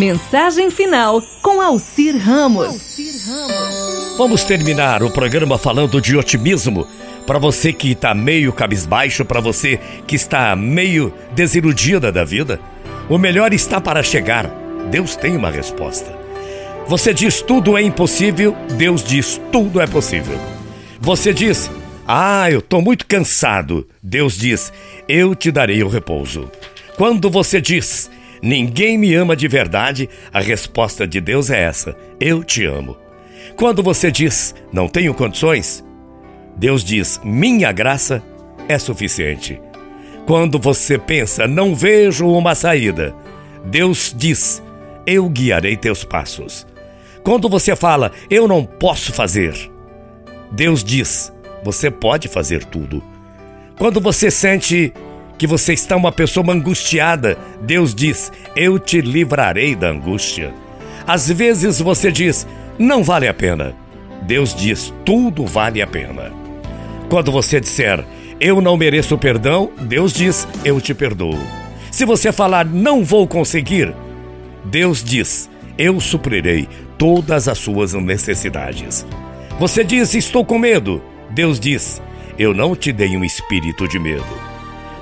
Mensagem final com Alcir Ramos. Vamos terminar o programa falando de otimismo. Para você que está meio cabisbaixo, para você que está meio desiludida da vida, o melhor está para chegar. Deus tem uma resposta. Você diz tudo é impossível, Deus diz tudo é possível. Você diz, ah, eu estou muito cansado, Deus diz, eu te darei o repouso. Quando você diz, ninguém me ama de verdade, a resposta de Deus é essa: eu te amo. Quando você diz, não tenho condições, Deus diz, minha graça é suficiente. Quando você pensa, não vejo uma saída, Deus diz, eu guiarei teus passos. Quando você fala, eu não posso fazer, Deus diz, você pode fazer tudo. Quando você sente que você está uma pessoa angustiada, Deus diz, eu te livrarei da angústia. Às vezes você diz, não vale a pena. Deus diz, tudo vale a pena. Quando você disser, eu não mereço perdão, Deus diz, eu te perdoo. Se você falar, não vou conseguir, Deus diz, eu suprirei todas as suas necessidades. Você diz, estou com medo. Deus diz, eu não te dei um espírito de medo.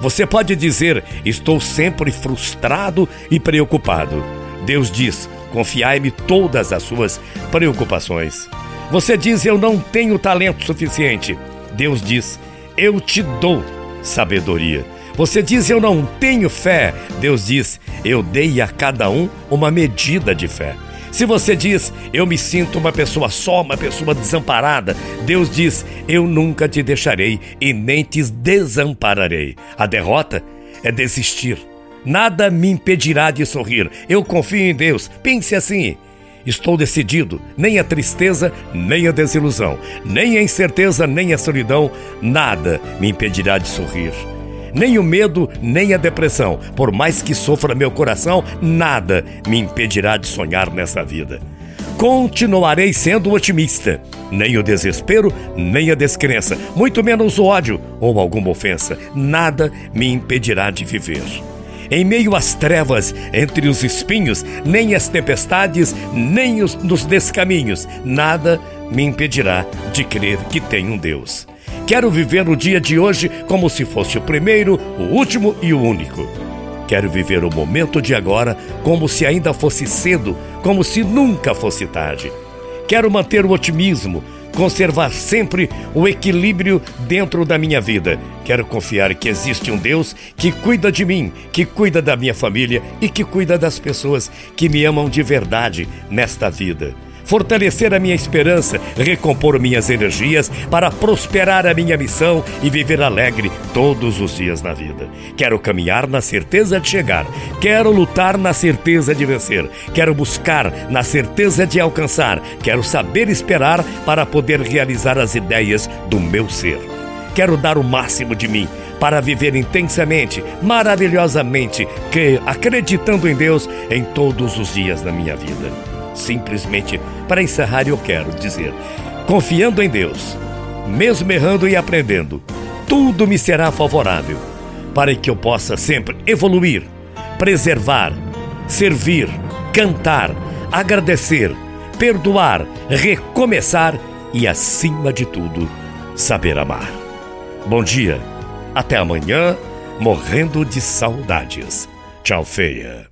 Você pode dizer, estou sempre frustrado e preocupado. Deus diz, confiai-me todas as suas preocupações. Você diz, eu não tenho talento suficiente. Deus diz, eu te dou sabedoria. Você diz, eu não tenho fé. Deus diz, eu dei a cada um uma medida de fé. Se você diz, eu me sinto uma pessoa só, uma pessoa desamparada, Deus diz, eu nunca te deixarei e nem te desampararei. A derrota é desistir. Nada me impedirá de sorrir. Eu confio em Deus. Pense assim. Estou decidido, nem a tristeza, nem a desilusão, nem a incerteza, nem a solidão, nada me impedirá de sorrir nem o medo, nem a depressão. Por mais que sofra meu coração, nada me impedirá de sonhar nessa vida. Continuarei sendo otimista. Nem o desespero, nem a descrença, muito menos o ódio ou alguma ofensa, nada me impedirá de viver. Em meio às trevas, entre os espinhos, nem as tempestades, nem os, nos descaminhos, nada me impedirá de crer que tem um Deus. Quero viver o dia de hoje como se fosse o primeiro, o último e o único. Quero viver o momento de agora como se ainda fosse cedo, como se nunca fosse tarde. Quero manter o otimismo, conservar sempre o equilíbrio dentro da minha vida. Quero confiar que existe um Deus que cuida de mim, que cuida da minha família e que cuida das pessoas que me amam de verdade nesta vida fortalecer a minha esperança, recompor minhas energias para prosperar a minha missão e viver alegre todos os dias na vida. Quero caminhar na certeza de chegar, quero lutar na certeza de vencer, quero buscar na certeza de alcançar, quero saber esperar para poder realizar as ideias do meu ser. Quero dar o máximo de mim para viver intensamente, maravilhosamente, que acreditando em Deus em todos os dias da minha vida. Simplesmente, para encerrar, eu quero dizer: confiando em Deus, mesmo errando e aprendendo, tudo me será favorável, para que eu possa sempre evoluir, preservar, servir, cantar, agradecer, perdoar, recomeçar e, acima de tudo, saber amar. Bom dia, até amanhã, morrendo de saudades. Tchau, feia.